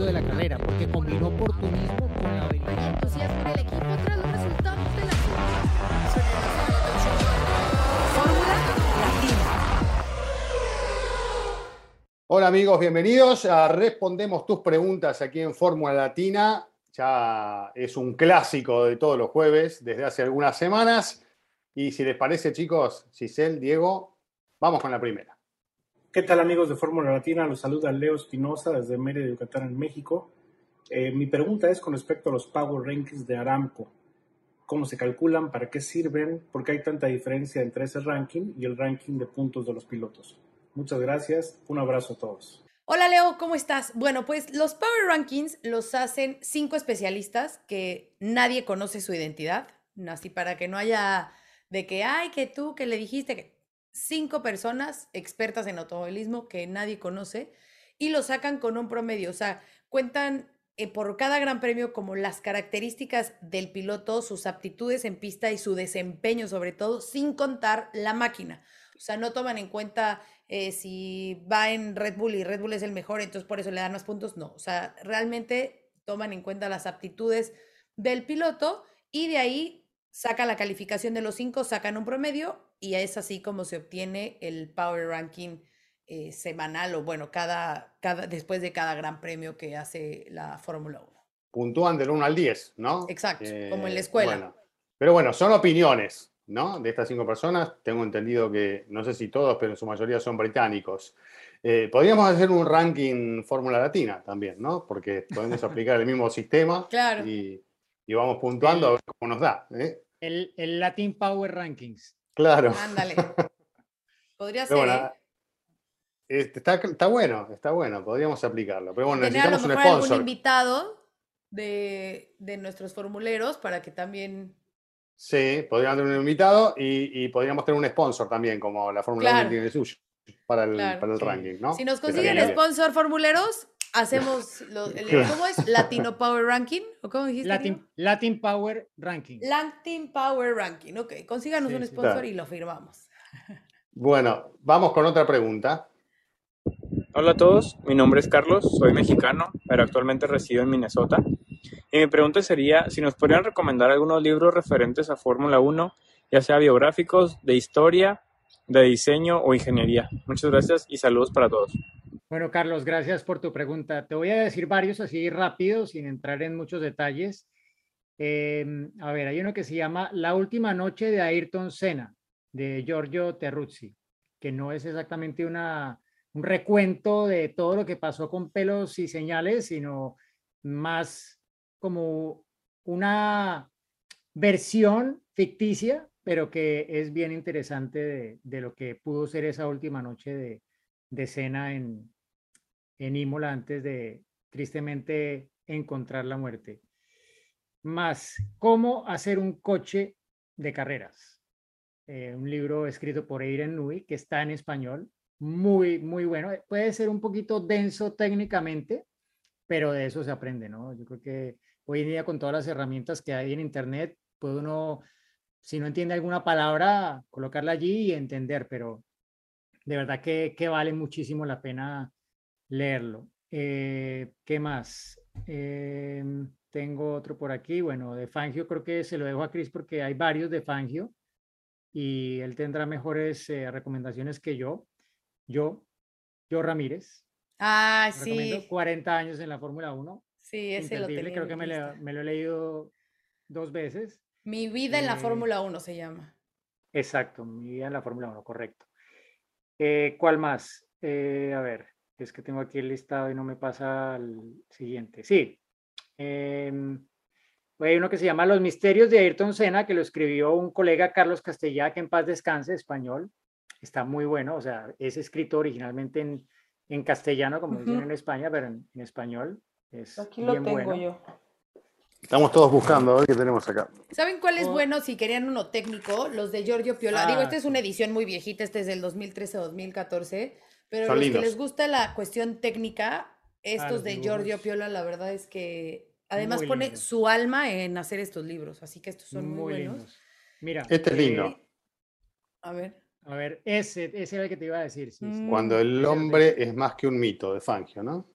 éxito de la carrera, porque combinó oportunismo con la habilidad. Y entusiasmo en el equipo tras los resultados de la Fórmula Latina. Hola amigos, bienvenidos a Respondemos tus preguntas aquí en Fórmula Latina. Ya es un clásico de todos los jueves desde hace algunas semanas. Y si les parece, chicos, Giselle, Diego, vamos con la primera. ¿Qué tal amigos de Fórmula Latina? Los saluda Leo Espinosa desde Mérida, Yucatán, en México. Eh, mi pregunta es con respecto a los Power Rankings de Aramco. ¿Cómo se calculan? ¿Para qué sirven? ¿Por qué hay tanta diferencia entre ese ranking y el ranking de puntos de los pilotos? Muchas gracias. Un abrazo a todos. Hola Leo, ¿cómo estás? Bueno, pues los Power Rankings los hacen cinco especialistas que nadie conoce su identidad, así para que no haya de que, ay, que tú, que le dijiste que cinco personas expertas en automovilismo que nadie conoce y lo sacan con un promedio, o sea, cuentan eh, por cada gran premio como las características del piloto, sus aptitudes en pista y su desempeño sobre todo, sin contar la máquina. O sea, no toman en cuenta eh, si va en Red Bull y Red Bull es el mejor, entonces por eso le dan más puntos. No, o sea, realmente toman en cuenta las aptitudes del piloto y de ahí sacan la calificación de los cinco, sacan un promedio y es así como se obtiene el Power Ranking eh, semanal o bueno, cada, cada, después de cada gran premio que hace la Fórmula 1. Puntúan del 1 al 10, ¿no? Exacto, como en la escuela. Bueno, pero bueno, son opiniones, ¿no? De estas cinco personas. Tengo entendido que, no sé si todos, pero en su mayoría son británicos. Eh, podríamos hacer un ranking Fórmula Latina también, ¿no? Porque podemos aplicar el mismo sistema Claro. y, y vamos puntuando a ver cómo nos da. ¿eh? El, el Latin Power Rankings. Claro. Ándale. Podría ser. Bueno, ¿eh? este, está, está bueno, está bueno, podríamos aplicarlo. Pero bueno, Tener a lo necesitamos un mejor algún sponsor. invitado de, de nuestros formuleros para que también. Sí, podríamos tener un invitado y, y podríamos tener un sponsor también, como la Fórmula 1 Claro. tiene el suyo, para el, Claro. para el Sí. ranking, ¿no? Si nos consiguen sponsor formuleros, hacemos. lo- el-. ¿Cómo es? Latino Power Ranking. ¿O cómo dijiste? Latin? Latin Power Ranking. Latin Power Ranking. Ok, consíganos Sí, un sponsor Claro. y lo firmamos. Bueno, vamos con otra pregunta. Hola a todos, mi nombre es Carlos, soy mexicano, pero actualmente resido en Minnesota. Y mi pregunta sería si nos podrían recomendar algunos libros referentes a Fórmula 1, ya sea biográficos, de historia, de diseño o ingeniería. Muchas gracias y saludos para todos. Bueno, Carlos, gracias por tu pregunta. Te voy a decir varios así rápido, sin entrar en muchos detalles. Em, a ver, hay uno que se llama La última noche de Ayrton Senna, de Giorgio Terruzzi, que no es exactamente una, un recuento de todo lo que pasó con pelos y señales, sino más como una versión ficticia, pero que es bien interesante de, lo que pudo ser esa última noche de, de Senna en, en Imola antes de tristemente encontrar la muerte. Más, cómo hacer un coche de carreras. Eh, un libro escrito por Eiren Nui que está en español, muy, muy bueno. Puede ser un poquito denso técnicamente, pero de eso se aprende, ¿no? Yo creo que hoy en día con todas las herramientas que hay en Internet, puede uno, si no entiende alguna palabra, colocarla allí y entender, pero de verdad que, que vale muchísimo la pena leerlo. Eh, ¿Qué más? Em, tengo otro por aquí. Bueno, de Fangio creo que se lo dejo a Chris porque hay varios de Fangio y él tendrá mejores eh, recomendaciones que yo. Yo, yo Ramírez, Ah, sí. 40 años en la Fórmula 1. Sí, ese lo tenía creo que lo- me lo he leído dos veces. Mi vida en la Eh, Fórmula 1 se llama. Exacto, mi vida en la Fórmula 1, correcto. Eh, ¿cuál más? Eh, a ver, es que tengo aquí el listado y no me pasa al siguiente. Sí. em, hay uno que se llama Los misterios de Ayrton Senna, que lo escribió un colega Carlos Castellá, que en paz descanse, español. Está muy bueno, o sea, es escrito originalmente en, en castellano, como dicen Ujú. en España, pero en, en español es Aquí lo bien tengo bueno. yo. Estamos todos buscando a ver qué tenemos acá. ¿Saben cuál es Oh. bueno si querían uno técnico? Los de Giorgio Piola. Digo, Ah, esta es una edición muy viejita, este es del 2013-2014, pero Son los lindos. que les gusta la cuestión técnica, estos de Giorgio. Piola, la verdad es que además Muy pone su alma en hacer estos libros, así que estos son muy, Muy buenos. lindos. Mira, Este es lindo. eh, A ver. a ver, ese, ese era el que te iba a decir. sí, sí. Mm. Cuando el hombre es más que un mito de Fangio, ¿no?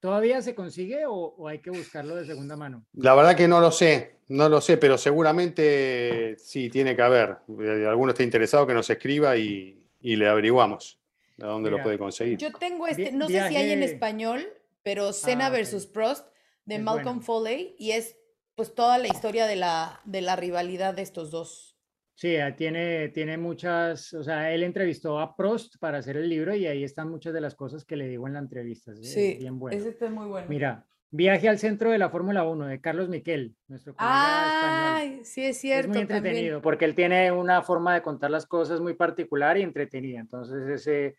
¿Todavía se consigue o, o hay que buscarlo de segunda mano? La verdad que no lo sé, no lo sé, pero seguramente sí tiene que haber. Eh, Alguno está interesado que nos escriba y, y le averiguamos a dónde lo puede conseguir. Yo tengo este, no sé si hay en español, pero Senna Ah, versus Prost de Es Malcolm bueno. Foley y es pues toda la historia de la, de la rivalidad de estos dos. Sí, ah, tiene, tiene muchas, o sea, él entrevistó a Prost para hacer el libro y ahí están muchas de las cosas que le digo en la entrevista. es- es bien bueno. ese está muy bueno. Mira, Viaje al centro de la Fórmula 1 de Carlos Miquel, nuestro colega español. Ay, sí es Es cierto. muy también. entretenido porque él tiene una forma de contar las cosas muy particular y entretenida. Entonces, ese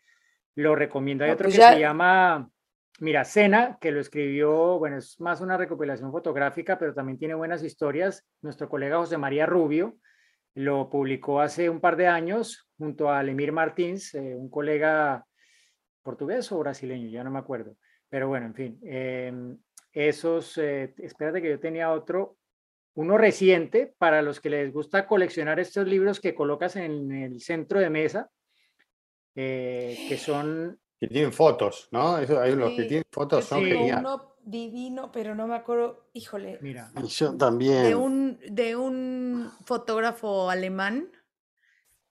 lo recomiendo. Hay No, otro pues que ya- se llama, mira, Cena, que lo escribió, bueno, es más una recopilación fotográfica, pero también tiene buenas historias. Nuestro colega José María Rubio lo publicó hace un par de años junto a Lemir Martins, eh, un colega portugués o brasileño, ya no me acuerdo. Pero bueno, en fin, em, esos, eh, espérate que yo tenía otro, uno reciente para los que les gusta coleccionar estos libros que colocas en el centro de mesa, eh, que son, Que tienen fotos, ¿no? Eso, hay los que tienen fotos, son Sí. geniales. uno divino, pero no me acuerdo, híjole, mira, yo también. de un, de un fotógrafo alemán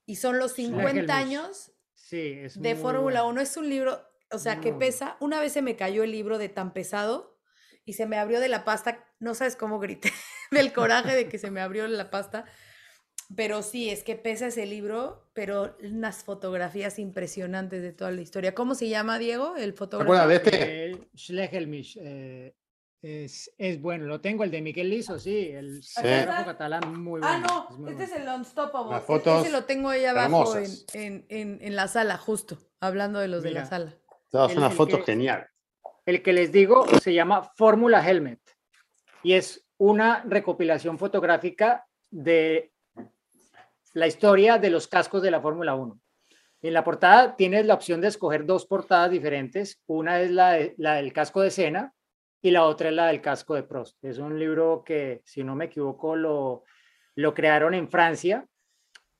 y son los 50 Helmich. años sí, es de Fórmula bueno. 1. Es un libro, o sea, que Muy bueno. pesa. Una vez se me cayó el libro de tan pesado y se me abrió de la pasta. No sabes cómo grité del coraje de que se me abrió la pasta. Pero sí, es que pesa ese libro, pero unas fotografías impresionantes de toda la historia. ¿Cómo se llama, Diego, el ¿Te fotógrafo? acuerdas de este? Eh, Schlegelmich, eh, es, es bueno, lo tengo, el de Miguel Liso, sí, el Sí. fotógrafo catalán, muy bueno. Ah, no, es este es bueno. el Unstoppable. Las e- fotos Ese lo tengo ahí abajo en, en, en, en la sala, justo, hablando de los de la sala. Todas unas fotos que- geniales. El que les digo se llama Fórmula Helmet y es una recopilación fotográfica de la historia de los cascos de la Fórmula 1. En la portada tienes la opción de escoger dos portadas diferentes. Una es la, la del casco de Senna y la otra es la del casco de Prost. Es un libro que, si no me equivoco, lo, lo crearon en Francia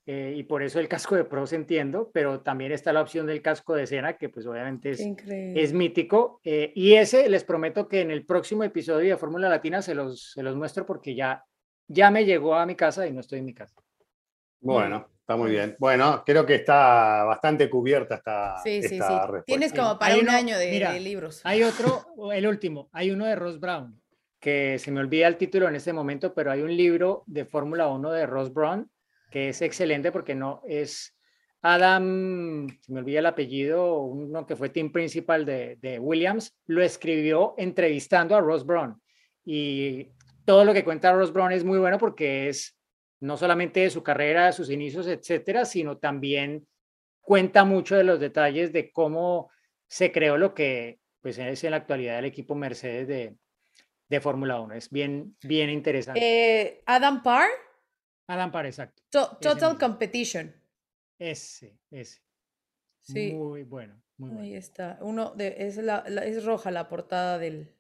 eh, y por eso el casco de Prost entiendo, pero también está la opción del casco de Senna, que pues obviamente es, es mítico. eh, y ese les prometo que en el próximo episodio de Fórmula Latina se los, se los muestro porque ya, ya me llegó a mi casa y no estoy en mi casa. Bueno, está muy bien. Bueno, creo que está bastante cubierta esta, Sí, sí, sí. esta respuesta. Tienes Sí, como para hay un uno- año de, mira, de libros. Hay otro, el último, hay uno de Ross Brown, que se me olvida el título en este momento, pero hay un libro de Fórmula 1 de Ross Brown que es excelente porque no es Adam, se me olvida el apellido, uno que fue team principal de, de Williams, lo escribió entrevistando a Ross Brown. Y todo lo que cuenta Ross Brown es muy bueno porque es no solamente de su carrera, sus inicios, etcétera, sino también cuenta mucho de los detalles de cómo se creó lo que pues es en la actualidad el equipo Mercedes de, de Fórmula 1. Es bien, bien interesante. Eh, Adam Parr, Adam Parr, exacto. To- Total. Competition. Ese, ese. Sí. Muy bueno, muy bueno. Ahí está. Uno de, es, la, la- es roja la portada del.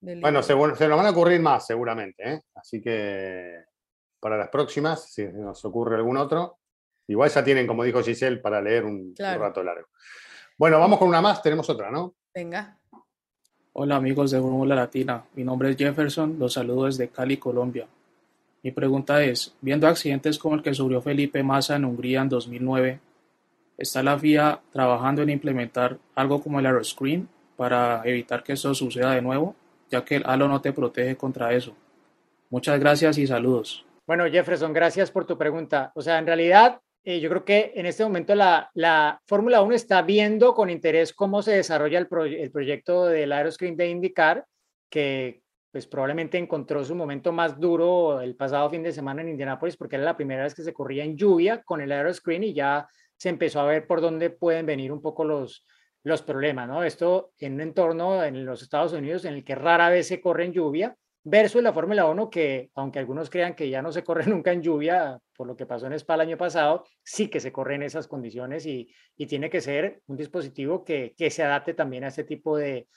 del Bueno, se, se nos van a ocurrir más seguramente, ¿eh? Así que para las próximas, si nos ocurre algún otro, igual ya tienen, como dijo Giselle, para leer un, rato largo. Bueno, vamos con una más, tenemos otra, ¿no? Venga. Hola amigos de Fórmula Latina, mi nombre es Jefferson, los saludo desde Cali, Colombia. Mi pregunta es, viendo accidentes como el que sufrió Felipe Massa en Hungría en 2009, ¿está la FIA trabajando en implementar algo como el aeroscreen para evitar que esto suceda de nuevo, ya que el halo no te protege contra eso? Muchas gracias y saludos. Bueno, Jefferson, gracias por tu pregunta. O sea, en realidad, eh, yo creo que en este momento la, la Fórmula 1 está viendo con interés cómo se desarrolla el, proye- el proyecto del Aeroscreen de IndyCar, que pues probablemente encontró su momento más duro el pasado fin de semana en Indianápolis, porque era la primera vez que se corría en lluvia con el Aeroscreen y ya se empezó a ver por dónde pueden venir un poco los, los problemas, ¿no? Esto en un entorno en los Estados Unidos en el que rara vez se corre en lluvia, versus la Fórmula 1 que, aunque algunos crean que ya no se corre nunca en lluvia, por lo que pasó en Spa el año pasado, sí que se corre en esas condiciones y, y tiene que ser un dispositivo que, que se adapte también a este tipo de,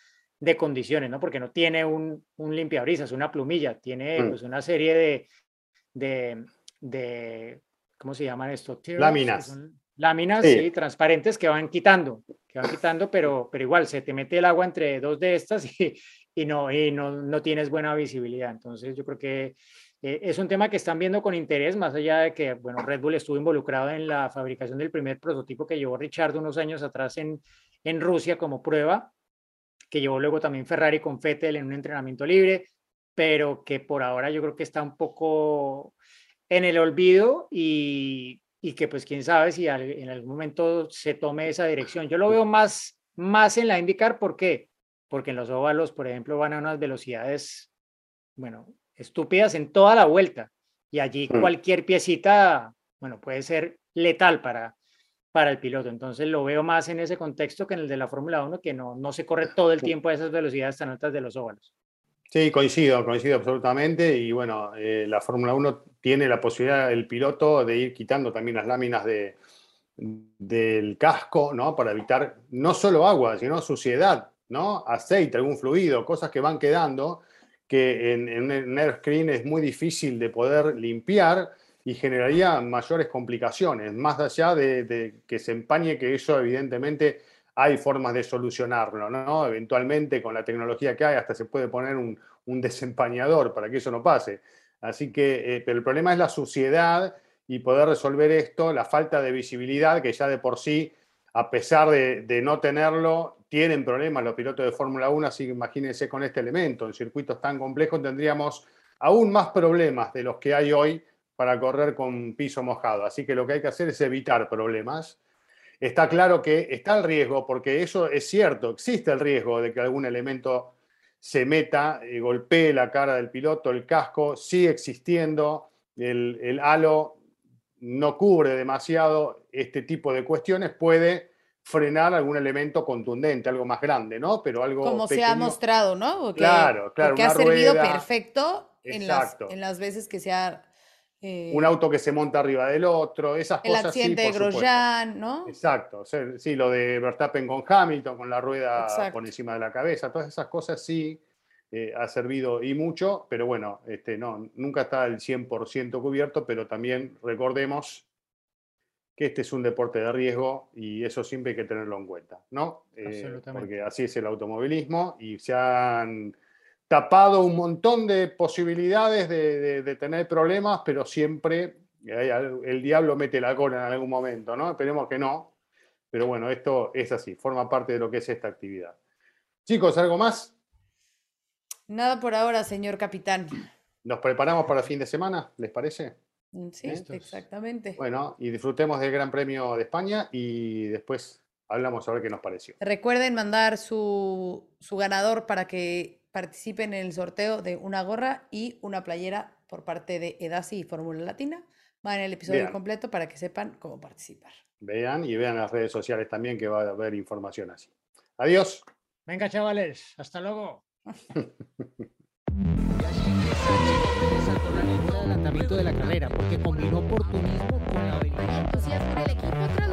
de condiciones, ¿no? Porque no tiene un, un limpiabrisas, una plumilla, tiene Mm. pues una serie de, de, de ¿cómo se llaman esto? Láminas. son láminas Sí. sí, transparentes que van quitando, que van quitando, pero, pero igual se te mete el agua entre dos de estas y, y no, y no, no tienes buena visibilidad. Entonces yo creo que eh, es un tema que están viendo con interés, más allá de que, bueno, Red Bull estuvo involucrado en la fabricación del primer prototipo que llevó Richard unos años atrás en, en Rusia como prueba, que llevó luego también Ferrari con Vettel en un entrenamiento libre, pero que por ahora yo creo que está un poco en el olvido y, y que pues quién sabe si en algún momento se tome esa dirección. Yo lo veo más, más en la IndyCar, ¿por qué? Porque en los óvalos, por ejemplo, van a unas velocidades, bueno, estúpidas en toda la vuelta y allí Mm. cualquier piecita, bueno, puede ser letal para, para el piloto. Entonces lo veo más en ese contexto que en el de la Fórmula 1, que no, no se corre todo el tiempo a esas velocidades tan altas de los óvalos. Sí, coincido, coincido absolutamente. Y bueno, eh, la Fórmula 1 tiene la posibilidad, el piloto, de ir quitando también las láminas de, del casco, ¿no? Para evitar no solo agua, sino suciedad, ¿no? Aceite, algún fluido, cosas que van quedando, que en, en un airscreen es muy difícil de poder limpiar y generaría mayores complicaciones, más allá de, que se empañe, que eso evidentemente hay formas de solucionarlo, ¿no? Eventualmente con la tecnología que hay hasta se puede poner un, un desempañador para que eso no pase. Así que, eh, pero el problema es la suciedad y poder resolver esto, la falta de visibilidad que ya de por sí, a pesar de, de no tenerlo, tienen problemas los pilotos de Fórmula 1, así que imagínense con este elemento, en circuitos tan complejos tendríamos aún más problemas de los que hay hoy para correr con piso mojado. Así que lo que hay que hacer es evitar problemas está claro que está el riesgo, porque eso es cierto, existe el riesgo de que algún elemento se meta, eh, golpee la cara del piloto, el casco, sigue existiendo, el, el halo no cubre demasiado este tipo de cuestiones, puede frenar algún elemento contundente, algo más grande, ¿no? Pero algo Como se ha mostrado, ¿no? Porque- Claro, claro, Porque ha servido perfecto en las, en las veces que se ha... eh, Un auto que se monta arriba del otro, esas el cosas sí, accidente de por supuesto. Grosjean, ¿no? Exacto, o sea, sí, lo de Verstappen con Hamilton, con la rueda Exacto. por encima de la cabeza, todas esas cosas sí eh, ha servido y mucho, pero bueno, este, no, nunca está el 100% cubierto, pero también recordemos que este es un deporte de riesgo y eso siempre hay que tenerlo en cuenta, ¿no? Eh, Absolutamente. porque así es el automovilismo y se han tapado un montón de posibilidades de, de- de tener problemas, pero siempre al- el diablo mete la cola en algún momento, ¿no? Esperemos que no, pero bueno, esto es así, forma parte de lo que es esta actividad. Chicos, ¿algo más? Nada por ahora, señor capitán. ¿Nos preparamos para el fin de semana? ¿Les parece? Mm, Sí, Listos. exactamente. Bueno, y disfrutemos del Gran Premio de España y después hablamos a ver qué nos pareció. Recuerden mandar su, su ganador para que participen en el sorteo de una gorra y una playera por parte de Edasi y Fórmula Latina. Va en el episodio completo para que sepan cómo participar. Vean y vean las redes sociales también que va a haber información así. Adiós. Venga, chavales, hasta luego. saltó la lengua de adelantamiento de la carrera porque combinó oportunismo con la habilidad.